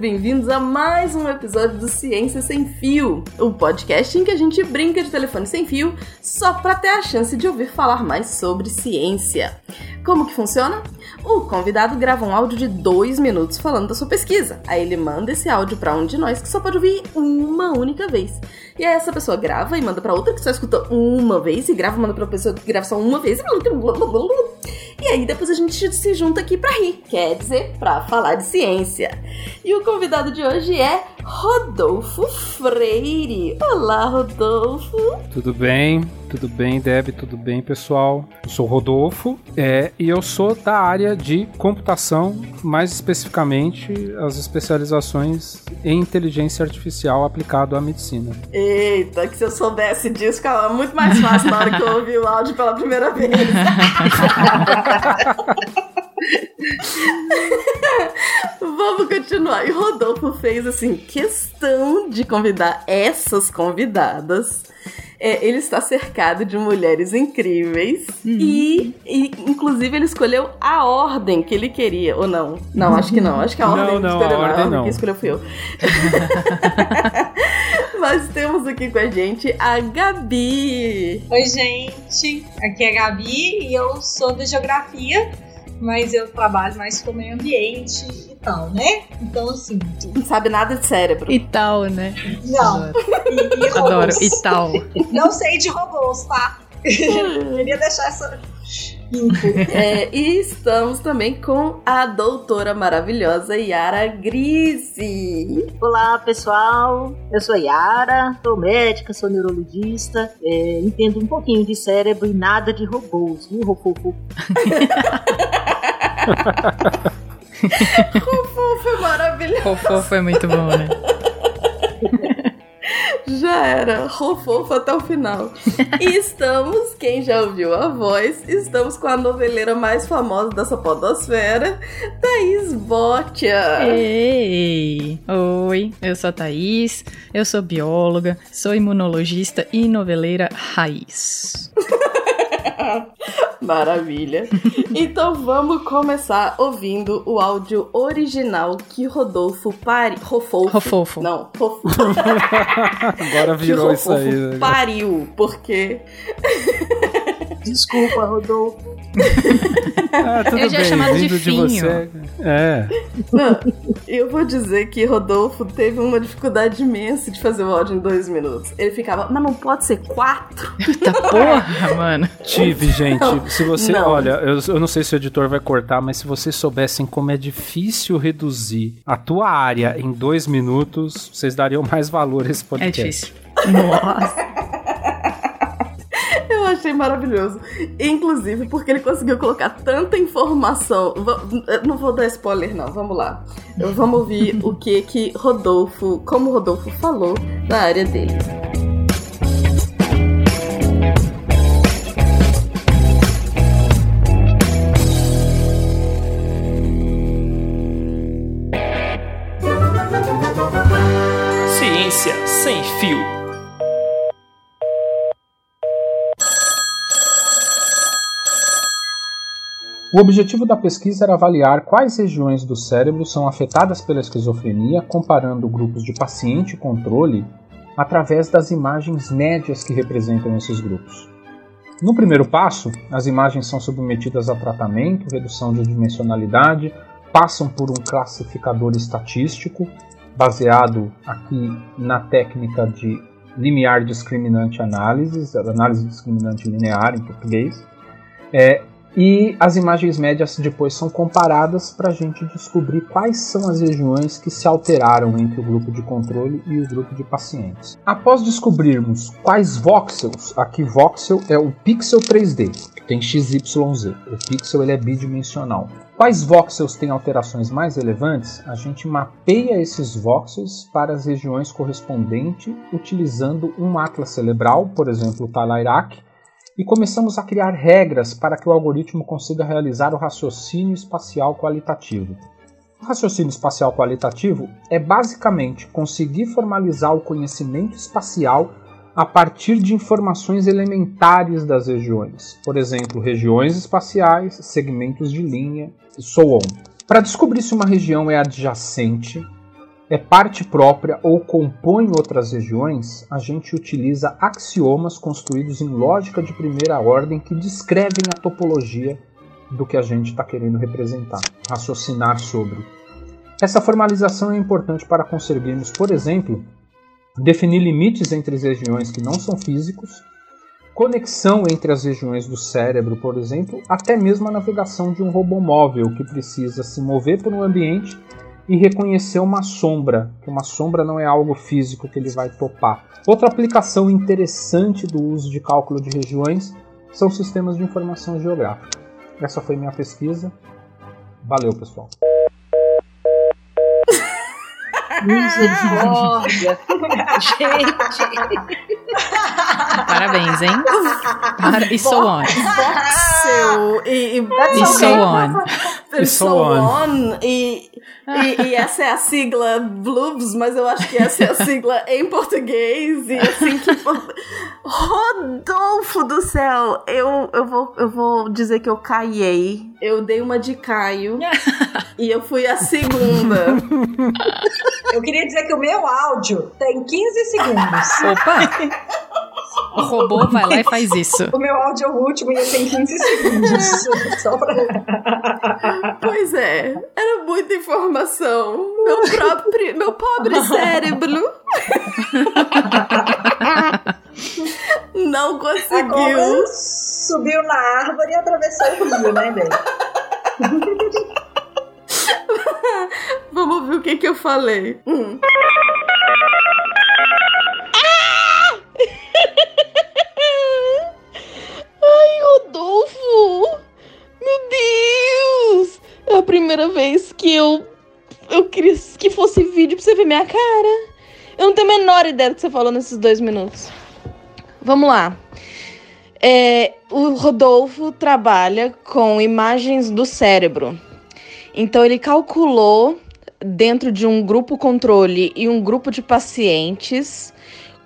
bem-vindos a mais um episódio do Ciência Sem Fio, o podcast em que a gente brinca de telefone sem fio só para ter a chance de ouvir falar mais sobre ciência. Como que funciona? O convidado grava um áudio de dois minutos falando da sua pesquisa. Aí ele manda esse áudio para um de nós que só pode ouvir uma única vez. E aí essa pessoa grava e manda para outra que só escuta uma vez e grava manda para pessoa que grava só uma vez. E aí depois a gente se junta aqui para rir, quer dizer, para falar de ciência. E o convidado de hoje é Rodolfo Freire. Olá, Rodolfo. Tudo bem? Tudo bem, Deb? Tudo bem, pessoal? Eu sou Rodolfo é, e eu sou da área de computação, mais especificamente as especializações em inteligência artificial aplicado à medicina. Eita, que se eu soubesse disso, ficava muito mais fácil na hora que eu ouvi o áudio pela primeira vez. Vamos continuar. E Rodolfo fez assim questão de convidar essas convidadas é, ele está cercado de mulheres incríveis uhum. e, e, inclusive, ele escolheu a ordem que ele queria, ou não? Não, acho que não. Acho que a ordem não, não, escolheu, a ordem, não. A ordem que escolheu fui eu. Nós temos aqui com a gente a Gabi. Oi, gente. Aqui é a Gabi e eu sou de geografia, mas eu trabalho mais com o meio ambiente tal, né? Então, assim. Não sabe nada de cérebro. E tal, né? Não. E, e Adoro. E tal. Não sei de robôs, tá? Queria deixar essa. É, e estamos também com a doutora maravilhosa Yara Grise. Olá, pessoal. Eu sou Yara, sou médica, sou neurologista, é, entendo um pouquinho de cérebro e nada de robôs, viu, Rofofo? Rofo foi maravilhoso. Rofo foi muito bom, né? Já era, rofofo até o final. e estamos, quem já ouviu a voz, estamos com a noveleira mais famosa dessa podosfera, Thaís Botia. Ei! Oi, eu sou a Thaís, eu sou bióloga, sou imunologista e noveleira raiz. Maravilha. Então vamos começar ouvindo o áudio original que Rodolfo pari... Rofofo. Rofofo. Não, Rofofo. Agora virou isso aí. Né? Pariu, porque... Desculpa, Rodolfo. ah, tudo eu já bem, chamado vindo de, finho. de você. É. Não, eu vou dizer que Rodolfo teve uma dificuldade imensa de fazer o áudio em dois minutos. Ele ficava, mas não pode ser quatro? Eita porra, mano. Tive, gente. Não, se você. Não. Olha, eu, eu não sei se o editor vai cortar, mas se vocês soubessem como é difícil reduzir a tua área em dois minutos, vocês dariam mais valor a esse podcast. É difícil. Nossa achei maravilhoso. Inclusive, porque ele conseguiu colocar tanta informação. Não vou dar spoiler, não. Vamos lá. Vamos ouvir o que que Rodolfo, como Rodolfo falou na área dele. Ciência sem fio. O objetivo da pesquisa era avaliar quais regiões do cérebro são afetadas pela esquizofrenia, comparando grupos de paciente e controle através das imagens médias que representam esses grupos. No primeiro passo, as imagens são submetidas a tratamento, redução de dimensionalidade, passam por um classificador estatístico, baseado aqui na técnica de limiar discriminante análise, análise discriminante linear em português, é, e as imagens médias depois são comparadas para a gente descobrir quais são as regiões que se alteraram entre o grupo de controle e o grupo de pacientes. Após descobrirmos quais voxels, aqui voxel é o pixel 3D, que tem XYZ, o pixel ele é bidimensional. Quais voxels têm alterações mais relevantes? A gente mapeia esses voxels para as regiões correspondentes utilizando um atlas cerebral, por exemplo o Talairac, e começamos a criar regras para que o algoritmo consiga realizar o raciocínio espacial qualitativo. O raciocínio espacial qualitativo é basicamente conseguir formalizar o conhecimento espacial a partir de informações elementares das regiões, por exemplo, regiões espaciais, segmentos de linha e so on. Para descobrir se uma região é adjacente, é parte própria ou compõe outras regiões, a gente utiliza axiomas construídos em lógica de primeira ordem que descrevem a topologia do que a gente está querendo representar, raciocinar sobre. Essa formalização é importante para conseguirmos, por exemplo, definir limites entre as regiões que não são físicos, conexão entre as regiões do cérebro, por exemplo, até mesmo a navegação de um robô móvel que precisa se mover por um ambiente e reconhecer uma sombra, que uma sombra não é algo físico que ele vai topar. Outra aplicação interessante do uso de cálculo de regiões são sistemas de informação geográfica. Essa foi minha pesquisa. Valeu, pessoal. Gente. Parabéns, hein? Para, e so on. Voxel e, e, E so on. e so on. on. E, e, e essa é a sigla Blues, mas eu acho que essa é a sigla em português. E assim que. Rodolfo do céu! Eu, eu, vou, eu vou dizer que eu caiei. Eu dei uma de Caio. e eu fui a segunda. Eu queria dizer que o meu áudio tem 15 segundos. Opa! O robô vai lá e faz isso. O meu áudio é o último e ele tem 15 segundos. Só pra... Pois é, era muita informação. Meu próprio, meu pobre cérebro. Não A conseguiu. cobra subiu na árvore e atravessou o rio, né, Bê? Vamos ver o que que eu falei. Hum. Deus! É a primeira vez que eu. Eu queria que fosse vídeo pra você ver minha cara. Eu não tenho a menor ideia do que você falou nesses dois minutos. Vamos lá. É, o Rodolfo trabalha com imagens do cérebro. Então ele calculou dentro de um grupo controle e um grupo de pacientes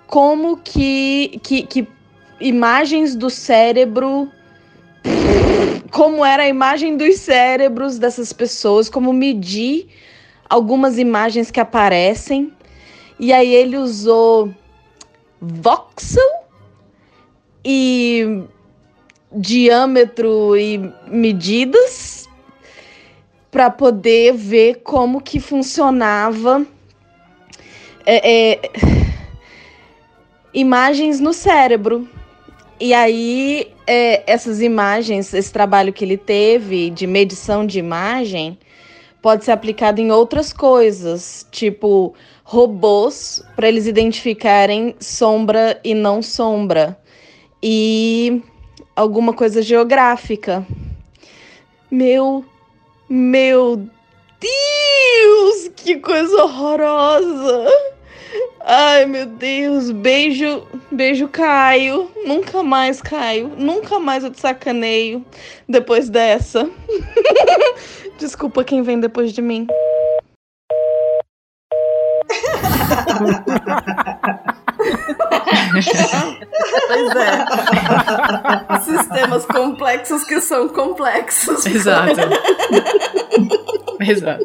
como que, que, que imagens do cérebro. Como era a imagem dos cérebros dessas pessoas, como medir algumas imagens que aparecem. E aí ele usou voxel e diâmetro e medidas para poder ver como que funcionava é, é, imagens no cérebro. E aí, é, essas imagens, esse trabalho que ele teve de medição de imagem, pode ser aplicado em outras coisas, tipo robôs, para eles identificarem sombra e não sombra, e alguma coisa geográfica. Meu, meu Deus, que coisa horrorosa! Ai, meu Deus, beijo, beijo, Caio. Nunca mais, Caio. Nunca mais eu te sacaneio depois dessa. Desculpa quem vem depois de mim. Pois é. Sistemas complexos que são complexos. Exato. Exato.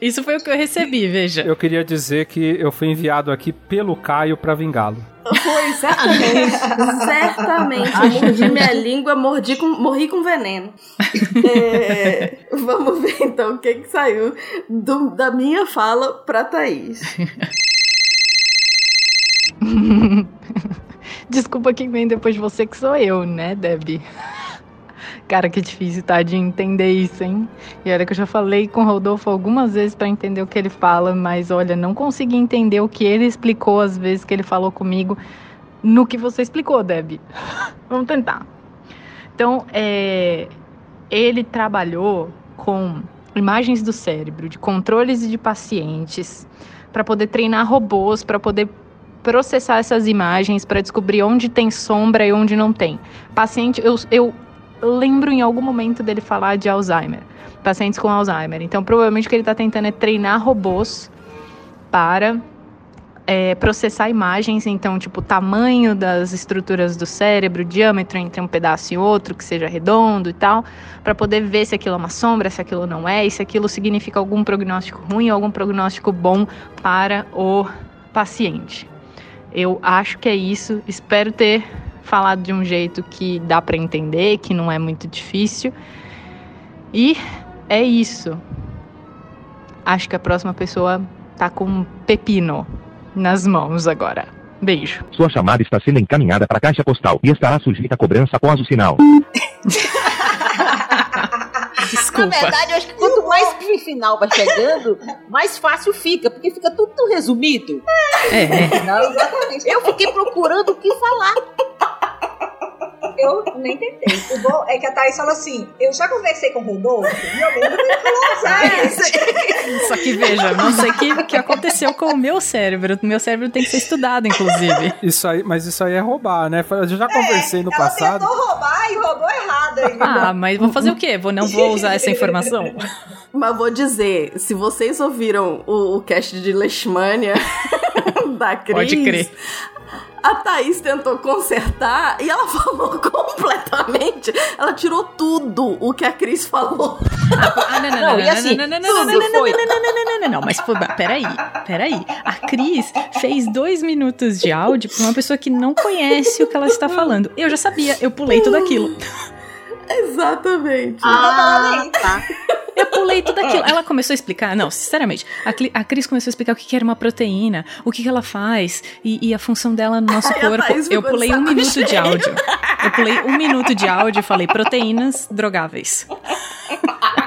Isso foi o que eu recebi, veja. Eu queria dizer que eu fui enviado aqui pelo Caio pra vingá-lo. Foi, certamente. certamente. Eu mordi minha língua, mordi com, morri com veneno. É, vamos ver então o que, que saiu do- da minha fala pra Thaís. Desculpa quem vem depois de você, que sou eu, né, Debbie? Cara, que difícil, tá, de entender isso, hein? E olha que eu já falei com o Rodolfo algumas vezes pra entender o que ele fala, mas olha, não consegui entender o que ele explicou às vezes que ele falou comigo no que você explicou, Debbie. Vamos tentar. Então, é, ele trabalhou com imagens do cérebro, de controles de pacientes, para poder treinar robôs, para poder processar essas imagens para descobrir onde tem sombra e onde não tem. Paciente, eu, eu lembro em algum momento dele falar de Alzheimer, pacientes com Alzheimer. Então, provavelmente o que ele está tentando é treinar robôs para é, processar imagens, então, tipo, tamanho das estruturas do cérebro, diâmetro entre um pedaço e outro, que seja redondo e tal, para poder ver se aquilo é uma sombra, se aquilo não é, e se aquilo significa algum prognóstico ruim ou algum prognóstico bom para o paciente. Eu acho que é isso. Espero ter falado de um jeito que dá para entender, que não é muito difícil. E é isso. Acho que a próxima pessoa tá com um pepino nas mãos agora. Beijo. Sua chamada está sendo encaminhada para a caixa postal e estará sujeita a cobrança após o sinal. Desculpa. Na verdade, eu acho que quanto mais pro final vai chegando, mais fácil fica, porque fica tudo tão resumido. É. Não, exatamente. Eu fiquei procurando o que falar. Eu nem tentei. O bom é que a Thaís fala assim: eu já conversei com o Rodolfo e eu lembro dele falar Alzheimer. Só que veja, não sei o que, que aconteceu com o meu cérebro. O meu cérebro tem que ser estudado, inclusive. Isso aí, mas isso aí é roubar, né? Eu já conversei no Ela passado. tentou roubar e roubou errado ainda. Ah, mas vou fazer o quê? Vou, não vou usar essa informação? Mas vou dizer, se vocês ouviram o, o cast de Leishmania da Cris... Pode crer. A Thaís tentou consertar e ela falou completamente. Ela tirou tudo o que a Cris falou. Ah, não, não, Não, não, e não, assim, não, não, não, não, não, tudo não, foi. não, não, não, não, não, não, mas foi, peraí, peraí. A Cris fez dois minutos de áudio pra uma pessoa que não conhece o que ela está falando. Eu já sabia, eu pulei tudo aquilo. Exatamente. Ah, tá. Eu pulei tudo aquilo. Ela começou a explicar, não, sinceramente, a, Cli- a Cris começou a explicar o que que era uma proteína, o que que ela faz e, e a função dela no nosso Ai, corpo. Eu pulei um minuto de áudio. Eu pulei um minuto de áudio e falei proteínas drogáveis.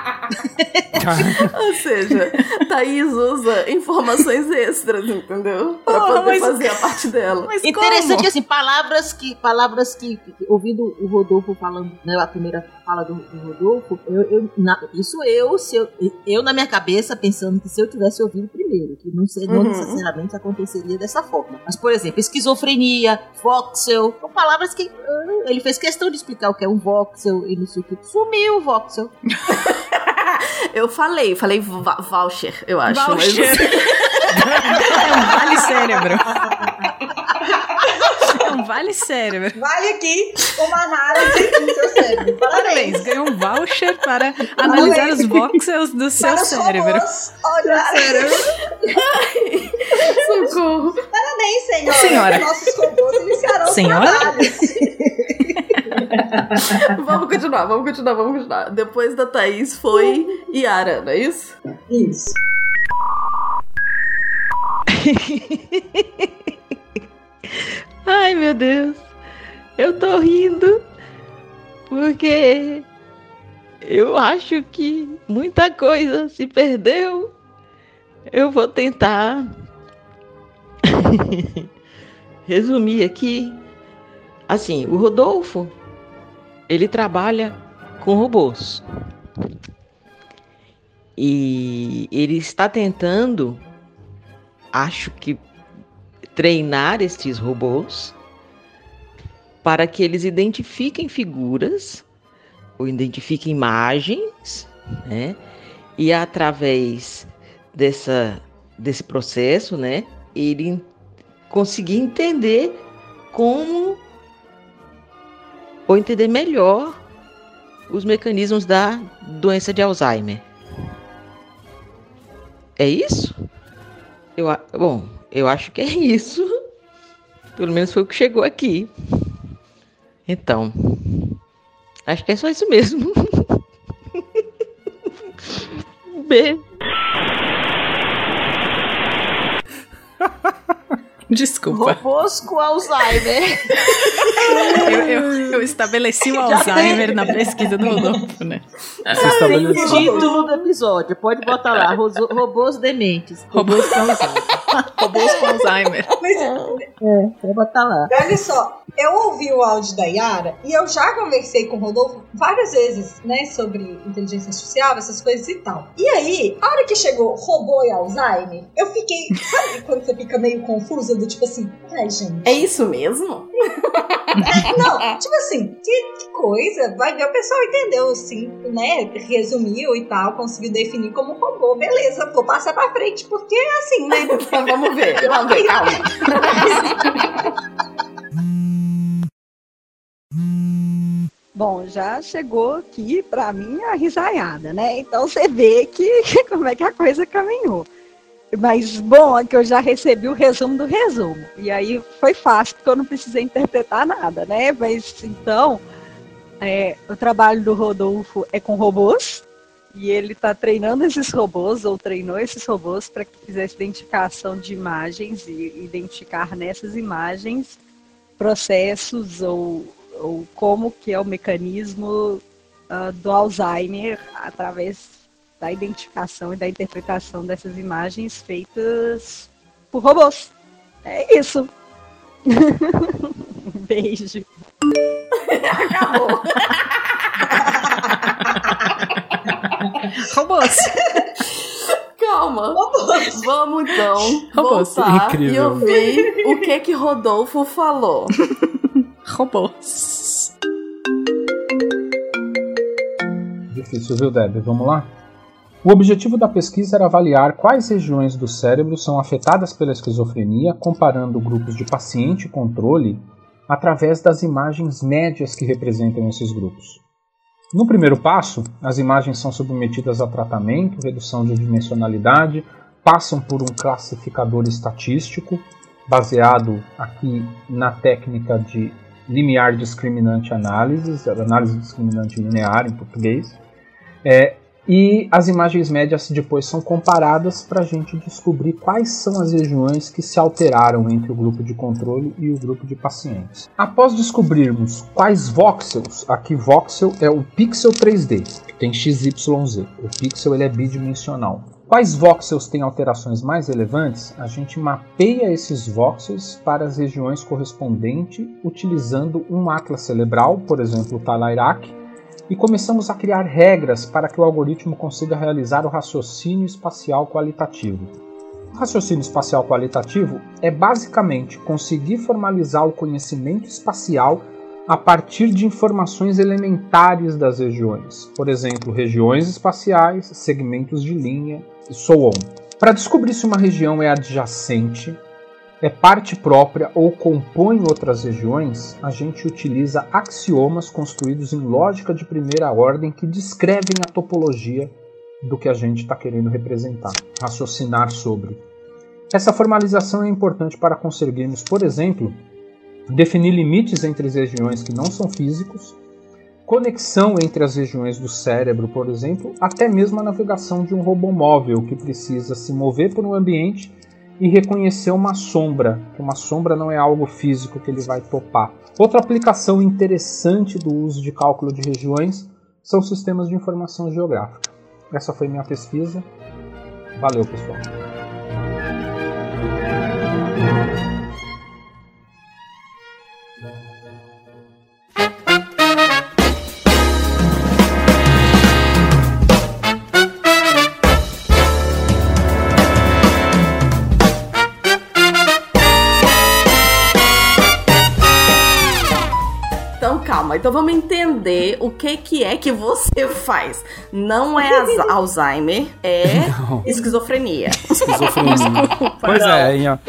Ou seja, Thaís usa informações extras, entendeu? Pra Porra, poder mas- fazer a parte dela. Mas Interessante como? assim, palavras que, palavras que, que- ouvindo o Rodolfo falando, né, a primeira fala do, do Rodolfo, eu, eu- na- isso eu, se eu, eu na minha cabeça pensando que se eu tivesse ouvido primeiro, que não, sei, não Uhum. necessariamente aconteceria dessa forma. Mas, por exemplo, esquizofrenia, voxel, são palavras que ah, ele fez questão de explicar o que é um voxel e não sei o que. Sumiu o voxel. Eu falei, falei voucher, eu acho. mas- Voucher. É um vale cérebro. É um vale cérebro. Vale aqui uma análise do seu cérebro. Parabéns, Parabéns. ganhou um voucher para analisar os voxels do seu Para os cérebro. olha, Socorro. Parabéns, senhora. Senhora. Nossos robôs iniciarão os Senhora? trabalhos. Vamos continuar, vamos continuar, vamos continuar. Depois da Thaís foi Yara, não é isso? Isso. Ai, meu Deus. Eu tô rindo porque eu acho que muita coisa se perdeu. Eu vou tentar resumir aqui. Assim, o Rodolfo, ele trabalha com robôs. E ele está tentando, acho que treinar estes robôs para que eles identifiquem figuras ou identifiquem imagens, né? E através dessa, desse processo, né, ele conseguir entender como ou entender melhor os mecanismos da doença de Alzheimer. É isso? Eu, bom, eu acho que é isso. Pelo menos foi o que chegou aqui. Então, acho que é só isso mesmo. Beijo. Desculpa. Robôs com Alzheimer. Eu, eu- eu estabeleci o Alzheimer na pesquisa do Rodolfo, né? Você estabeleceu. Título do episódio, pode botar lá, robôs dementes. Robôs com Alzheimer. Robôs com Alzheimer. Mas, É, pode botar lá. olha só, eu ouvi o áudio da Yara e eu já conversei com o Rodolfo várias vezes, né, sobre inteligência artificial, essas coisas e tal. E aí, a hora que chegou robô e Alzheimer, eu fiquei. Sabe quando você fica meio confusa do tipo assim, ai, gente. É isso mesmo? Não, tipo assim, que, que coisa. Vai ver, o pessoal entendeu, assim, né? Resumiu e tal, conseguiu definir como robô. Beleza, vou passar pra frente, porque é assim, né? Vamos ver, vamos ver, calma. Bom, já chegou aqui para mim a risaiada, né? Então você vê que como é que a coisa caminhou. Mas bom é que eu já recebi o resumo do resumo. E aí foi fácil, porque eu não precisei interpretar nada, né? Mas então, é, o trabalho do Rodolfo é com robôs. E ele está treinando esses robôs, ou treinou esses robôs, para que fizesse identificação de imagens e identificar nessas imagens processos ou ou como que é o mecanismo uh, do Alzheimer através da identificação e da interpretação dessas imagens feitas por robôs. É isso. Beijo. Acabou. Robôs. Calma. Vamos então Robôs, voltar incrível. e ouvir o que que Rodolfo falou. Robôs. Difícil, viu, Deb? Vamos lá? O objetivo da pesquisa era avaliar quais regiões do cérebro são afetadas pela esquizofrenia, comparando grupos de paciente e controle através das imagens médias que representam esses grupos. No primeiro passo, as imagens são submetidas a tratamento, redução de dimensionalidade, passam por um classificador estatístico, baseado aqui na técnica de limiar discriminante análise, análise discriminante linear em português. É, e as imagens médias depois são comparadas para a gente descobrir quais são as regiões que se alteraram entre o grupo de controle e o grupo de pacientes. Após descobrirmos quais voxels, aqui voxel é o pixel 3D, que tem XYZ. O pixel ele é bidimensional. Quais voxels têm alterações mais relevantes? A gente mapeia esses voxels para as regiões correspondentes utilizando um atlas cerebral, por exemplo, o Talairac, e começamos a criar regras para que o algoritmo consiga realizar o raciocínio espacial qualitativo. O raciocínio espacial qualitativo é basicamente conseguir formalizar o conhecimento espacial a partir de informações elementares das regiões, por exemplo, regiões espaciais, segmentos de linha e so on. Para descobrir se uma região é adjacente, é parte própria ou compõe outras regiões, a gente utiliza axiomas construídos em lógica de primeira ordem que descrevem a topologia do que a gente está querendo representar, raciocinar sobre. Essa formalização é importante para conseguirmos, por exemplo, definir limites entre as regiões que não são físicos, conexão entre as regiões do cérebro, por exemplo, até mesmo a navegação de um robô móvel que precisa se mover por um ambiente e reconhecer uma sombra, que uma sombra não é algo físico que ele vai topar. Outra aplicação interessante do uso de cálculo de regiões são sistemas de informação geográfica. Essa foi minha pesquisa. Valeu, pessoal. Calma, então vamos entender o que que é que você faz. Não é Alzheimer, é Não. esquizofrenia. Esquizofrenia. pois é, Inha.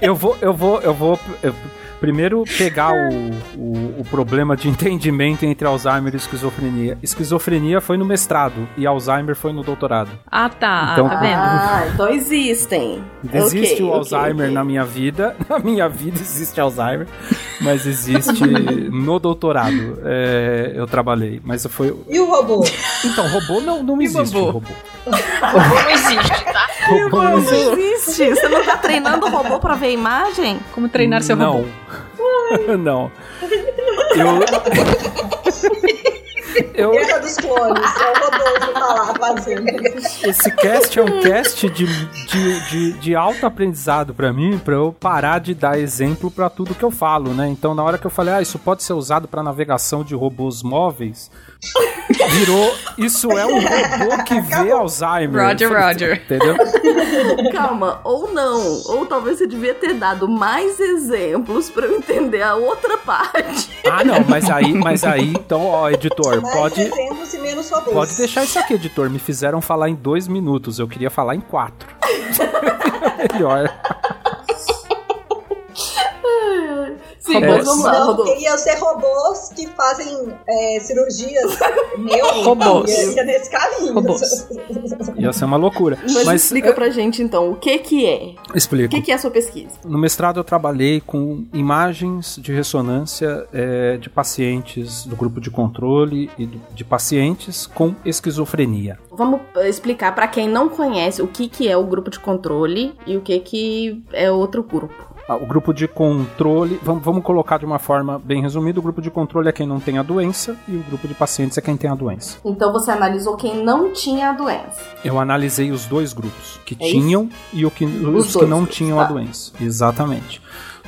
eu vou, eu vou, eu vou eu- primeiro pegar o, o, o problema de entendimento entre Alzheimer e esquizofrenia. Esquizofrenia foi no mestrado e Alzheimer foi no doutorado. Ah, tá. Então- tá vendo? Ah, então existem. Existe Ok, o Alzheimer ok. na minha vida, na minha vida existe Alzheimer, mas existe no doutorado. É, eu trabalhei, mas foi. E o robô? Então, robô não, não existe. robô? robô. Não existe, tá? Robô não existe. Não existe. Você não tá treinando o robô pra ver a imagem? Como treinar seu não. robô? não. Eu, Eu- Guerra dos Clones. É o Rodolfo tá lá fazendo. Esse cast é um cast de, de, de, de alto aprendizado pra mim, pra eu parar de dar exemplo pra tudo que eu falo, né? Então, na hora que eu falei, ah, isso pode ser usado pra navegação de robôs móveis, virou, isso é um robô que vê Alzheimer. Roger, Roger. Entendeu? Calma, ou não. Ou talvez você devia ter dado mais exemplos pra eu entender a outra parte. Ah, não, mas aí, mas aí, então, ó, editor, Mais pode, exemplos e menos robôs. pode deixar isso aqui, editor. Me fizeram falar em dois minutos, eu queria falar em quatro. Melhor. Sim, Robôs. mas vamos lá, Não, Rodolfo. porque iam ser robôs que fazem é, cirurgias neuro. Robôs. Ia, nesse caminho. Robôs. Ia ser uma loucura. Mas, Mas, explica pra gente então o que que é. O explico. que que é a sua pesquisa? No mestrado eu trabalhei com imagens de ressonância eh, de pacientes do grupo de controle e do- de pacientes com esquizofrenia. Vamos eh, explicar pra quem não conhece o que que é o grupo de controle e o que que é outro grupo. Ah, O grupo de controle, vamos, vamos colocar de uma forma bem resumida, o grupo de controle é quem não tem a doença e o grupo de pacientes é quem tem a doença. Então você analisou quem não tinha a doença. Eu analisei os dois grupos, que É tinham e o que, os, dois que não grupos, tinham tá. a doença. Exatamente.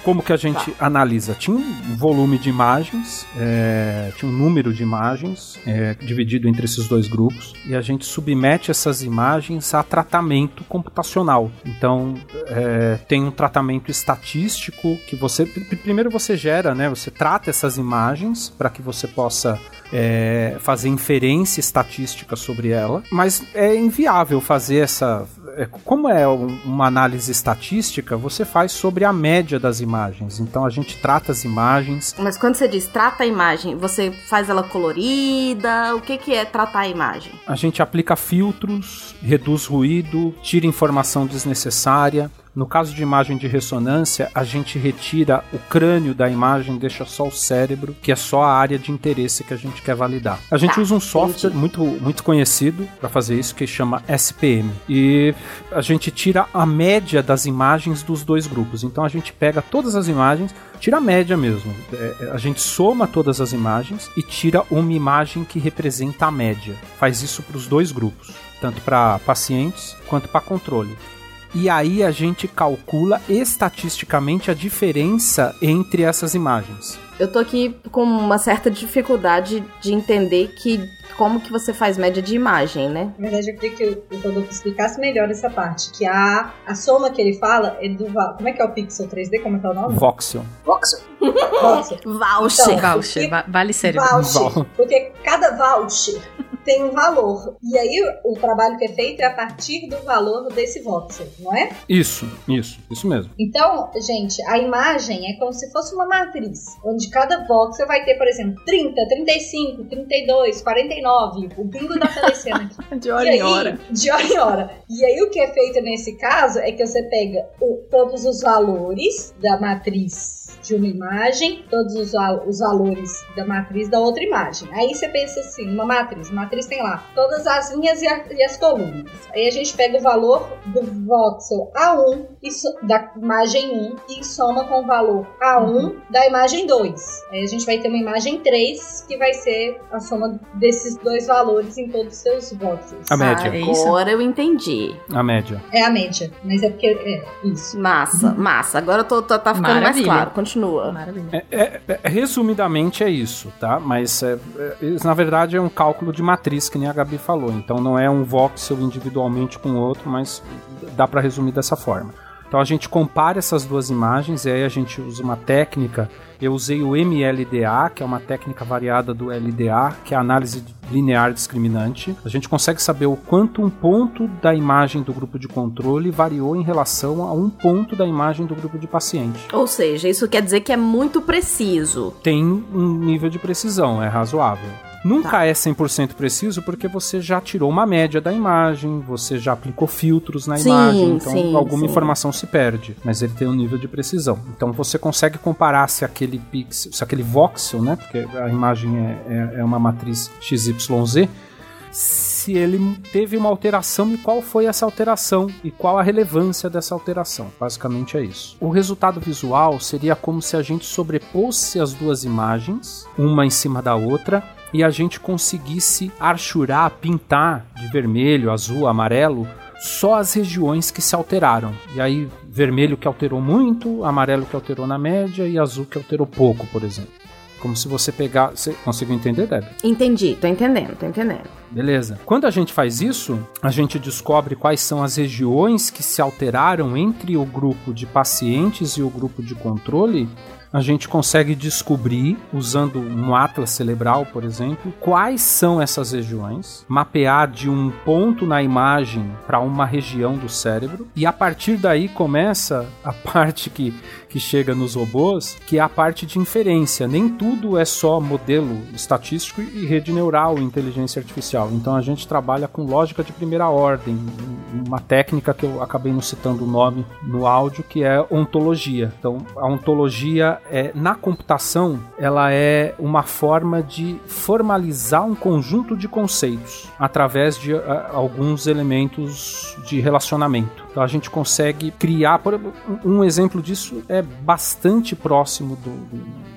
Como que a gente analisa? Tinha um volume de imagens, é, tinha um número de imagens é, dividido entre esses dois grupos e a gente submete essas imagens a tratamento computacional. Então é, tem um tratamento estatístico que você pr- primeiro você gera, né? Você trata essas imagens para que você possa é, fazer inferência estatística sobre ela, mas é inviável fazer essa. É, Como é um- uma análise estatística, você faz sobre a média das imagens. Então a gente trata as imagens. Mas quando você diz trata a imagem, você faz ela colorida? O que que é tratar a imagem? A gente aplica filtros, reduz ruído, tira informação desnecessária. No caso de imagem de ressonância, a gente retira o crânio da imagem, deixa só o cérebro, que é só a área de interesse que a gente quer validar. A gente Tá, usa um software muito, muito conhecido para fazer isso, que chama SPM. E a gente tira a média das imagens dos dois grupos. Então a gente pega todas as imagens, tira a média mesmo. É, a gente soma todas as imagens e tira uma imagem que representa a média. Faz isso para os dois grupos, tanto para pacientes quanto para controle. E aí a gente calcula estatisticamente a diferença entre essas imagens. Eu tô aqui com uma certa dificuldade de entender que como que você faz média de imagem, né? Na verdade, eu queria que o Rodolfo explicasse melhor essa parte. Que a, a soma que ele fala é do. Como é que é o Pixel 3D? Como é que é o nome? Voxel. Voxel. Voxel. Voucher. Então, Voucher, porque- va- vale cérebro. Voucher. Val- Porque cada voucher tem um valor. E aí o trabalho que é feito é a partir do valor desse voxel, não é? Isso, isso, isso mesmo. Então, gente, a imagem é como se fosse uma matriz, onde cada voxel vai ter, por exemplo, 30, 35, 32, 49. O bingo tá aparecendo aqui. De hora E em aí, hora. De hora em hora. E aí o que é feito nesse caso é que você pega o- todos os valores da matriz de uma imagem, todos os, os valores da matriz da outra imagem. Aí você pensa assim, uma matriz, uma matriz tem lá todas as linhas e, a- e as colunas. Aí a gente pega o valor do voxel A1 e so- da imagem 1 e soma com o valor A1 da imagem 2. Aí a gente vai ter uma imagem 3 que vai ser a soma desses dois valores em todos os seus voxels. A média. é isso? Agora eu entendi. A média. É a média, mas é porque é isso. Massa, massa. Agora eu tô, tô- tá ficando mais Maravilha. claro. Continua. Maravilha. É, é, resumidamente é isso, tá? Mas é, é, isso, na verdade é um cálculo de matriz, que nem a Gabi falou. Então não é um voxel individualmente com o outro, mas dá para resumir dessa forma. Então a gente compara essas duas imagens e aí a gente usa uma técnica. Eu usei o MLDA, que é uma técnica variada do LDA, que é a análise linear discriminante. A gente consegue saber o quanto um ponto da imagem do grupo de controle variou em relação a um ponto da imagem do grupo de paciente Ou seja, isso quer dizer que é muito preciso. tem um nível de precisão, é razoável. Nunca Tá. é 100% preciso porque você já tirou uma média da imagem, você já aplicou filtros na Sim, imagem, então sim, alguma sim. informação se perde, mas ele tem um nível de precisão. Então você consegue comparar se aquele pixel, se aquele voxel, né, porque a imagem é, é- é uma matriz XYZ, se ele teve uma alteração e qual foi essa alteração e qual a relevância dessa alteração. Basicamente é isso. O resultado visual seria como se a gente sobrepôsse as duas imagens, uma em cima da outra, e a gente conseguisse archurar, pintar de vermelho, azul, amarelo só as regiões que se alteraram. E aí, vermelho que alterou muito, amarelo que alterou na média e azul que alterou pouco, por exemplo. Como se você pegar. Você conseguiu entender, Deb? Entendi, tô entendendo, tô entendendo. Beleza. Quando a gente faz isso, a gente descobre quais são as regiões que se alteraram entre o grupo de pacientes e o grupo de controle a gente consegue descobrir, usando um atlas cerebral, por exemplo, quais são essas regiões, mapear de um ponto na imagem para uma região do cérebro, e a partir daí começa a parte que, que chega nos robôs, que é a parte de inferência. Nem tudo é só modelo estatístico e rede neural, inteligência artificial. Então a gente trabalha com lógica de primeira ordem, uma técnica que eu acabei não citando o nome no áudio, que é ontologia. Então a ontologia é, na computação, ela é uma forma de formalizar um conjunto de conceitos através de a, alguns elementos de relacionamento. Então a gente consegue criar. Um exemplo disso é bastante próximo do, do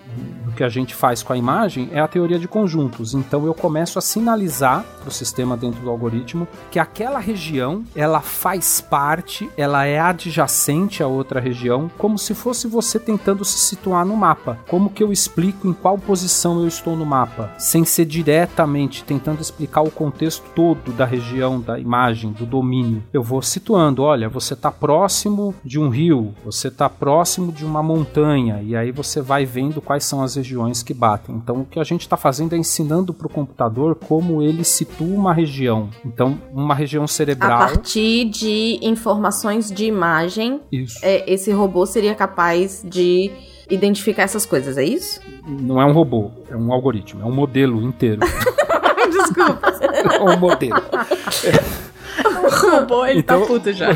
que a gente faz com a imagem é a teoria de conjuntos. Então eu começo a sinalizar para o sistema dentro do algoritmo que aquela região ela faz parte, ela é adjacente a outra região, como se fosse você tentando se situar no mapa. Como que eu explico em qual posição eu estou no mapa, sem ser diretamente tentando explicar o contexto todo da região, da imagem, do domínio. Eu vou situando, olha, você está próximo de um rio, você está próximo de uma montanha, e aí você vai vendo quais são as regiões regiões que batem. Então, o que a gente está fazendo é ensinando para o computador como ele situa uma região. Então, uma região cerebral. A partir de informações de imagem, é, esse robô seria capaz de identificar essas coisas, é isso? Não é um robô, é um algoritmo, é um modelo inteiro. Desculpa. é um modelo. O robô, ele então, tá puto já.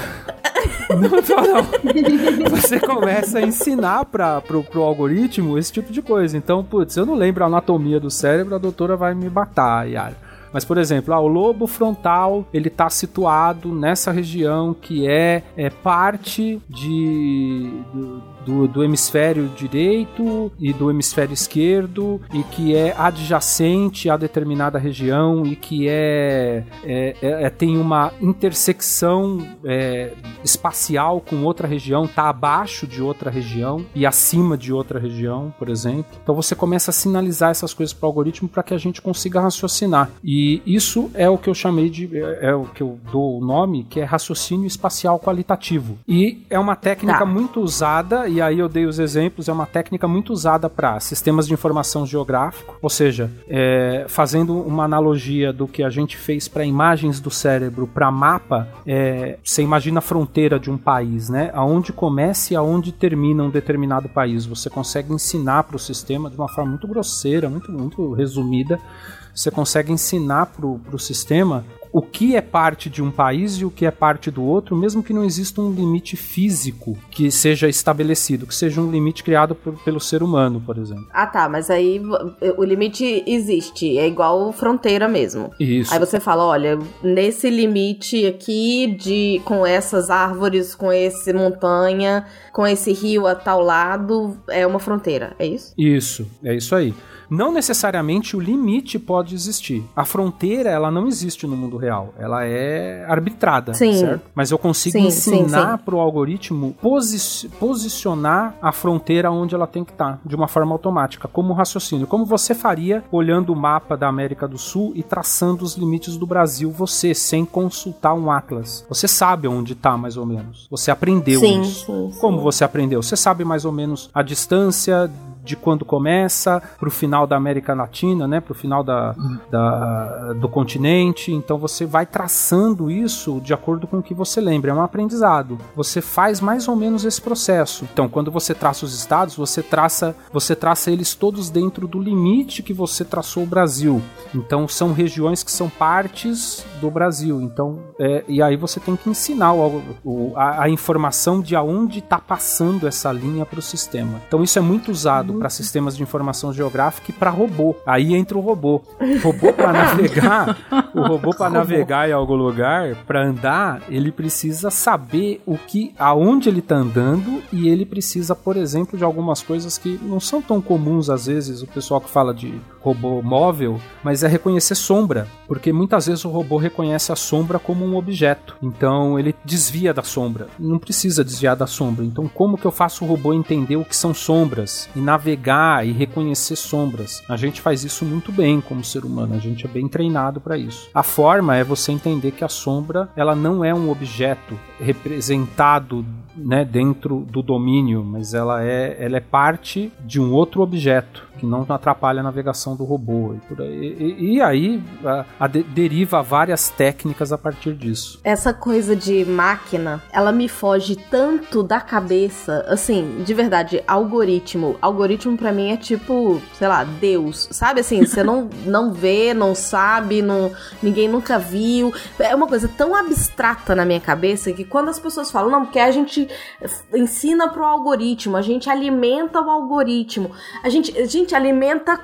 Não, não. Você começa a ensinar para pro, pro algoritmo esse tipo de coisa. Então, putz, eu não lembro a anatomia do cérebro, a doutora vai me matar, Yara. Mas, por exemplo, ah, o lobo frontal ele está situado nessa região que é, é parte de, do, do, do, hemisfério direito e do hemisfério esquerdo e que é adjacente a determinada região e que é, é, é, é tem uma intersecção é, espacial com outra região, está abaixo de outra região e acima de outra região, por exemplo. Então você começa a sinalizar essas coisas para o algoritmo para que a gente consiga raciocinar. E isso é o que eu chamei de é, é o que eu dou o nome, que é raciocínio espacial qualitativo. E é uma técnica tá. muito usada e aí eu dei os exemplos, é uma técnica muito usada para sistemas de informação geográfico, ou seja, é, fazendo uma analogia do que a gente fez para imagens do cérebro para mapa, é, você imagina a fronteira de um país, né? Aonde começa e aonde termina um determinado país. Você consegue ensinar para o sistema de uma forma muito grosseira, muito, muito resumida, você consegue ensinar para o sistema o que é parte de um país e o que é parte do outro, mesmo que não exista um limite físico que seja estabelecido, que seja um limite criado por, pelo ser humano, por exemplo. Ah, tá, mas aí o limite existe, é igual fronteira mesmo. Isso. Aí você fala, olha, nesse limite aqui de com essas árvores, com esse montanha, com esse rio a tal lado, é uma fronteira, é isso? Isso, é isso aí. Não necessariamente o limite pode existir. A fronteira, ela não existe no mundo real. Ela é arbitrada, sim. certo? Mas eu consigo sim, ensinar para o algoritmo posi posicionar a fronteira onde ela tem que estar, tá, de uma forma automática, como raciocínio. Como você faria olhando o mapa da América do Sul e traçando os limites do Brasil, você, sem consultar um atlas. Você sabe onde está, mais ou menos. Você aprendeu sim, isso. Sim, Como você aprendeu? Você sabe mais ou menos a distância de quando começa para o final da América Latina, né, para o final da, da, do continente. Então você vai traçando isso de acordo com o que você lembra. É um aprendizado. Você faz mais ou menos esse processo. Então, quando você traça os estados, você traça, você traça eles todos dentro do limite que você traçou o Brasil. Então, são regiões que são partes do Brasil. Então, é, e aí você tem que ensinar o, o, a, a informação de aonde está passando essa linha para o sistema. Então, isso é muito usado para sistemas de informação geográfica e para robô. Aí entra o robô. Robô para navegar, o robô para navegar em algum lugar, para andar, ele precisa saber o que, aonde ele está andando e ele precisa, por exemplo, de algumas coisas que não são tão comuns às vezes. O pessoal que fala de robô móvel, mas é reconhecer sombra, porque muitas vezes o robô reconhece a sombra como um objeto. Então ele desvia da sombra. Não precisa desviar da sombra. Então como que eu faço o robô entender o que são sombras e navegar e reconhecer sombras? A gente faz isso muito bem como ser humano. A gente é bem treinado para isso. A forma é você entender que a sombra ela não é um objeto representado né, dentro do domínio, mas ela é, ela é parte de um outro objeto que não atrapalha a navegação do robô. E, por aí, e, e aí a, a de, deriva várias técnicas a partir disso. Essa coisa de máquina, ela me foge tanto da cabeça, assim, de verdade, algoritmo. Algoritmo para mim é tipo, sei lá, Deus, sabe assim, você não, não vê, não sabe, não, ninguém nunca viu. É uma coisa tão abstrata na minha cabeça que quando as pessoas falam, não, porque a gente ensina pro algoritmo, a gente alimenta o algoritmo, a gente, a gente alimenta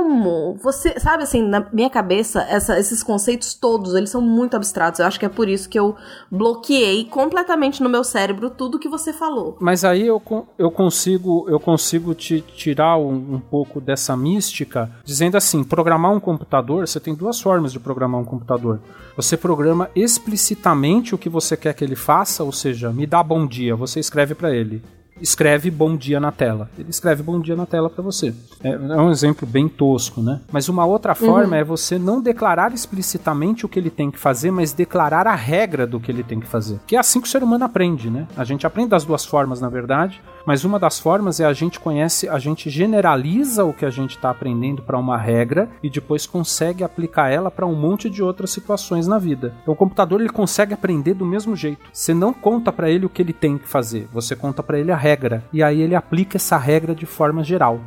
como? Você, sabe assim, na minha cabeça, essa, esses conceitos todos, eles são muito abstratos. Eu acho que é por isso que eu bloqueei completamente no meu cérebro tudo que você falou. Mas aí eu, eu consigo eu consigo te tirar um, um pouco dessa mística, dizendo assim, programar um computador, você tem duas formas de programar um computador. Você programa explicitamente o que você quer que ele faça, ou seja, me dá bom dia, você escreve para ele escreve bom dia na tela. Ele escreve bom dia na tela para você. É, é, um exemplo bem tosco, né? Mas uma outra forma uhum. é você não declarar explicitamente o que ele tem que fazer, mas declarar a regra do que ele tem que fazer. Que é assim que o ser humano aprende, né? A gente aprende das duas formas, na verdade, mas uma das formas é a gente conhece, a gente generaliza o que a gente está aprendendo para uma regra e depois consegue aplicar ela para um monte de outras situações na vida. Então o computador ele consegue aprender do mesmo jeito. Você não conta para ele o que ele tem que fazer, você conta para ele a regra. E aí ele aplica essa regra de forma geral.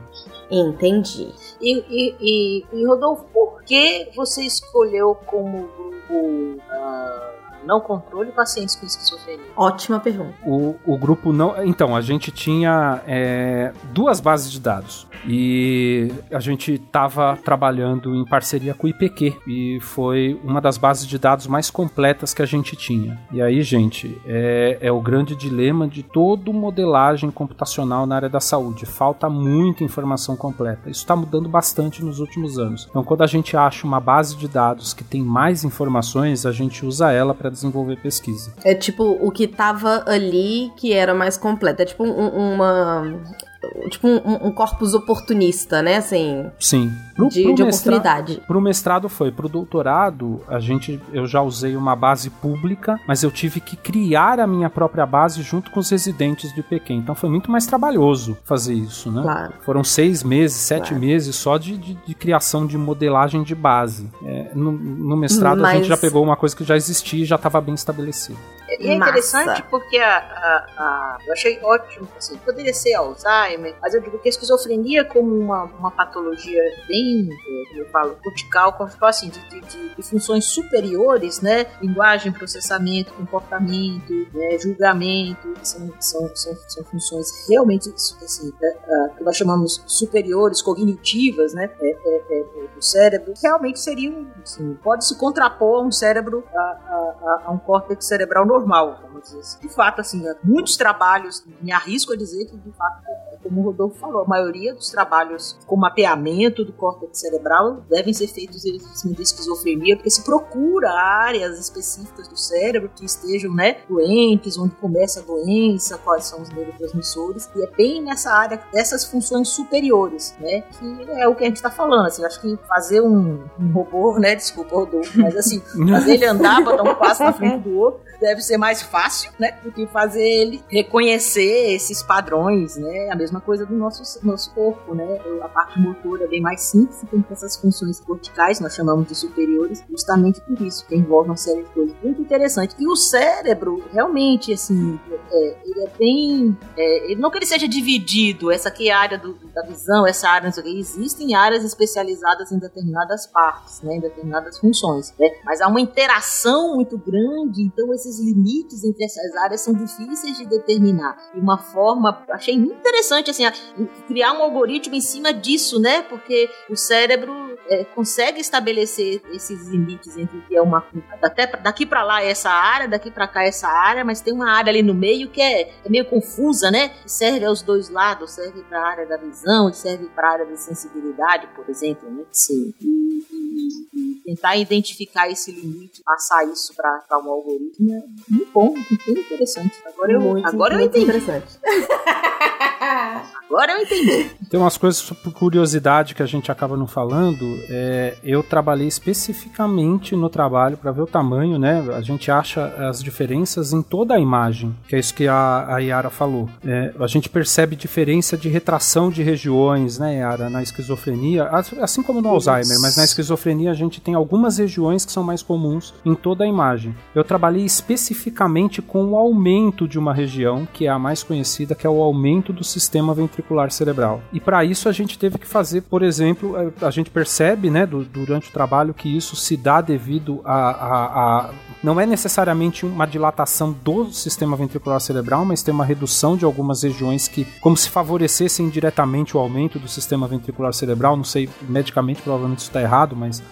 Entendi. E, e, e, e Rodolfo, por que você escolheu como grupo uh, não controle pacientes com esquizofrenia? Ótima pergunta. O, o grupo não. Então, a gente tinha é, duas bases de dados. E a gente estava trabalhando em parceria com o IPQ. E foi uma das bases de dados mais completas que a gente tinha. E aí, gente, é, é o grande dilema de toda modelagem computacional na área da saúde. Falta muita informação completa. Isso está mudando bastante nos últimos anos. Então, quando a gente acha uma base de dados que tem mais informações, a gente usa ela para desenvolver pesquisa. É tipo o que estava ali que era mais completo. É tipo um, uma tipo um, um corpus oportunista, né? Assim. Sim. Pro, de, pro de oportunidade. Pro mestrado foi. Pro doutorado, a gente, eu já usei uma base pública, mas eu tive que criar a minha própria base junto com os residentes de Pequim. Então foi muito mais trabalhoso fazer isso, né? Claro. Foram seis meses, sete claro. meses só de, de, de, criação de modelagem de base. É, no, no, mestrado mas... a gente já pegou uma coisa que já existia e já estava bem estabelecida. E é interessante Massa. porque a, a, a, eu achei ótimo, assim, poderia ser Alzheimer, mas eu digo que a esquizofrenia como uma, uma patologia bem, como eu falo, cortical, cortical assim, de, de, de, funções superiores, né, linguagem, processamento, comportamento, né, julgamento, são, são, são, são funções realmente, assim, é, que nós chamamos superiores, cognitivas, né, é, é, é, do cérebro, realmente seriam, assim, pode se contrapor a um cérebro, a, a, a um córtex cerebral normal normal, vamos dizer assim. De fato, assim, muitos trabalhos, me arrisco a dizer que, de fato, como o Rodolfo falou, a maioria dos trabalhos com mapeamento do córtex cerebral devem ser feitos em de esquizofrenia, porque se procura áreas específicas do cérebro que estejam né, doentes, onde começa a doença, quais são os neurotransmissores, e é bem nessa área dessas funções superiores, né, que é o que a gente está falando. Assim, acho que fazer um, um robô, né, desculpa, Rodolfo, mas assim, fazer ele andar dar um passo na frente do outro, deve ser mais fácil, né, do que fazer ele reconhecer esses padrões, né, a mesma coisa do nosso, nosso corpo, né, a parte motora é bem mais simples, tem essas funções corticais, nós chamamos de superiores, justamente por isso, que envolve uma série de coisas muito interessante. E o cérebro, realmente, assim, é, ele é bem, é, ele não que ele seja dividido, essa aqui é a área do, da visão, essa área, não sei o que, existem áreas especializadas em determinadas partes, né, em determinadas funções, né, mas há uma interação muito grande, então esses limites entre essas áreas são difíceis de determinar. E uma forma, achei muito interessante, assim, criar um algoritmo em cima disso, né? Porque o cérebro é, consegue estabelecer esses limites entre o que é uma até daqui para lá é essa área, daqui para cá é essa área, mas tem uma área ali no meio que é, é meio confusa, né? Serve aos dois lados, serve para a área da visão, serve para a área da sensibilidade, por exemplo, né? Sim. E tentar identificar esse limite, passar isso para um algoritmo é muito bom, muito interessante. Agora eu, Muito, agora eu muito entendi. interessante. Agora eu entendi. Tem umas coisas por curiosidade que a gente acaba não falando. É, eu trabalhei especificamente no trabalho para ver o tamanho, né? A gente acha as diferenças em toda a imagem, que é isso que a, a Yara falou. É, a gente percebe diferença de retração de regiões, né, Yara, na esquizofrenia, as- assim como no Alzheimer, mas na esquizofrenia a gente tem algumas regiões que são mais comuns em toda a imagem. Eu trabalhei especificamente com o aumento de uma região, que é a mais conhecida, que é o aumento do sistema ventricular cerebral. E para isso a gente teve que fazer, por exemplo, eh, a gente percebe, né, du- durante o trabalho que isso se dá devido a, a- a- não é necessariamente uma dilatação do sistema ventricular cerebral, mas tem uma redução de algumas regiões que, como se favorecessem diretamente o aumento do sistema ventricular cerebral. Não sei, medicamente provavelmente isso está errado, mas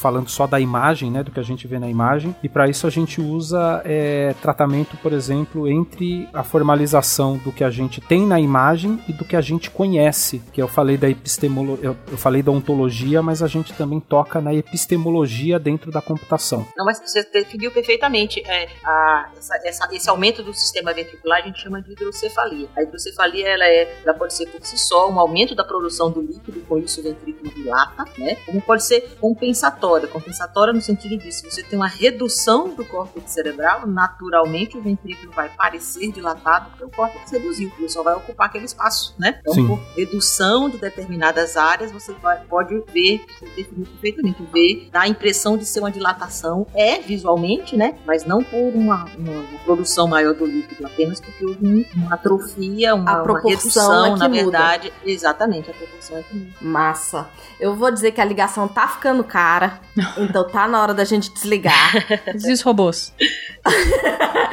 falando só da imagem, né, do que a gente vê na imagem. E para isso a gente usa é, tratamento, por exemplo, entre a formalização do que a gente tem na imagem e do que a gente conhece. Que eu falei da epistemologia, eu, falei da ontologia, mas a gente também toca na epistemologia dentro da computação. Não, mas você definiu perfeitamente. É, a- essa- essa- esse aumento do sistema ventricular a gente chama de hidrocefalia. A hidrocefalia ela, é, ela pode ser por si só um aumento da produção do líquido, com isso o ventrículo dilata, né? Como pode ser compensatória. Compensatória no sentido disso, você tem uma redução do córtex cerebral, naturalmente o ventrículo vai parecer dilatado porque o córtex reduziu, ele só vai ocupar aquele espaço, né? Então, Sim. por redução de determinadas áreas, você vai- pode ver, você definiu perfeitamente, ver, dá a impressão de ser uma dilatação, é visualmente, né? Mas não por uma, uma- uma produção maior do líquido, apenas porque houve um- uma atrofia, uma, A uma proporção redução, é que na muda. verdade. Exatamente, a proporção é que muda. Massa. Eu vou dizer que a ligação tá ficando cara, então tá na hora da gente desligar. Os robôs?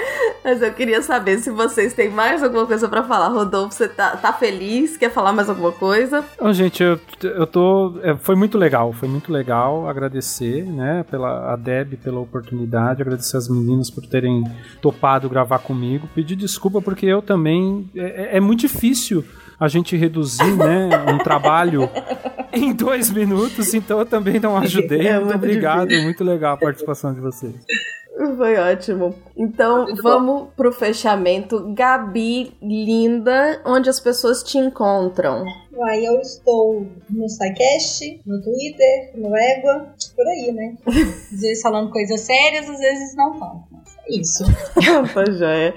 Mas eu queria saber se vocês têm mais alguma coisa pra falar. Rodolfo, você tá, tá feliz? Quer falar mais alguma coisa? Então, gente, eu, eu tô. é, foi muito legal, foi muito legal agradecer, né, pela a Deb pela oportunidade, agradecer as meninas por terem topado gravar comigo. Pedir desculpa porque eu também. É, é muito difícil a gente reduzir, né, um trabalho em dois minutos, então eu também não ajudei. É muito muito obrigado, difícil. muito legal a participação de vocês. Foi ótimo. Então, vamos pro fechamento. Gabi, linda, onde as pessoas te encontram? Aí eu estou no SciCast, no Twitter, no Égua, por aí, né? Às vezes falando coisas sérias, às vezes não tanto. É isso. Tá joia.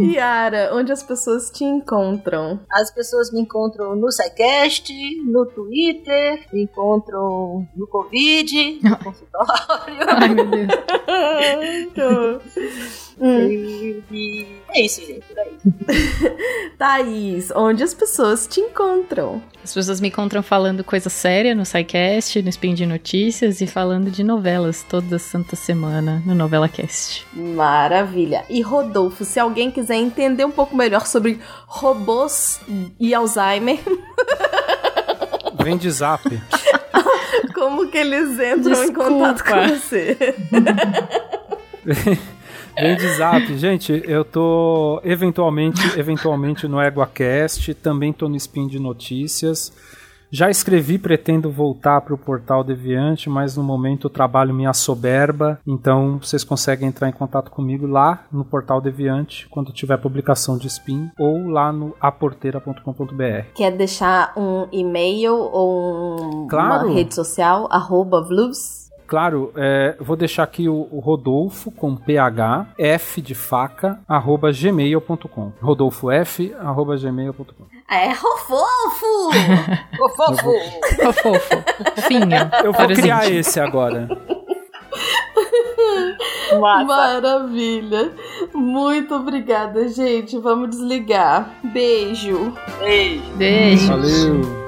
Yara, onde as pessoas te encontram? As pessoas me encontram no SciCast, no Twitter, me encontram no Covid, no consultório. Ai, meu Deus. E, e é isso, gente, por aí. Thaís, onde as pessoas te encontram? As pessoas me encontram falando coisa séria no SciCast, no Spin de Notícias e falando de novelas toda santa semana no Novela Cast. Maravilha. E Rodolfo, se alguém quiser entender um pouco melhor sobre robôs e Alzheimer, Vem de zap. como que eles entram em Desculpa. contato com você? Vem de zap. Gente, eu tô eventualmente, eventualmente no EguaCast, também tô no Spin de Notícias. Já escrevi, pretendo voltar para o portal Deviante, mas no momento o trabalho me assoberba, então vocês conseguem entrar em contato comigo lá no portal Deviante, quando tiver publicação de Spin, ou lá no aporteira.com.br. Quer deixar um e-mail ou um- Claro. uma rede social? Arroba Vlubs? Claro, é, vou deixar aqui o, o Rodolfo com PH, F de faca, arroba gmail.com. Rodolfo F, arroba gmail.com. É, Rofofo! Ô, fofo! Ô, fofo. Finho. Eu vou criar íntimos. esse agora. Massa. Maravilha. Muito obrigada, gente. Vamos desligar. Beijo. Beijo. Beijo. Valeu!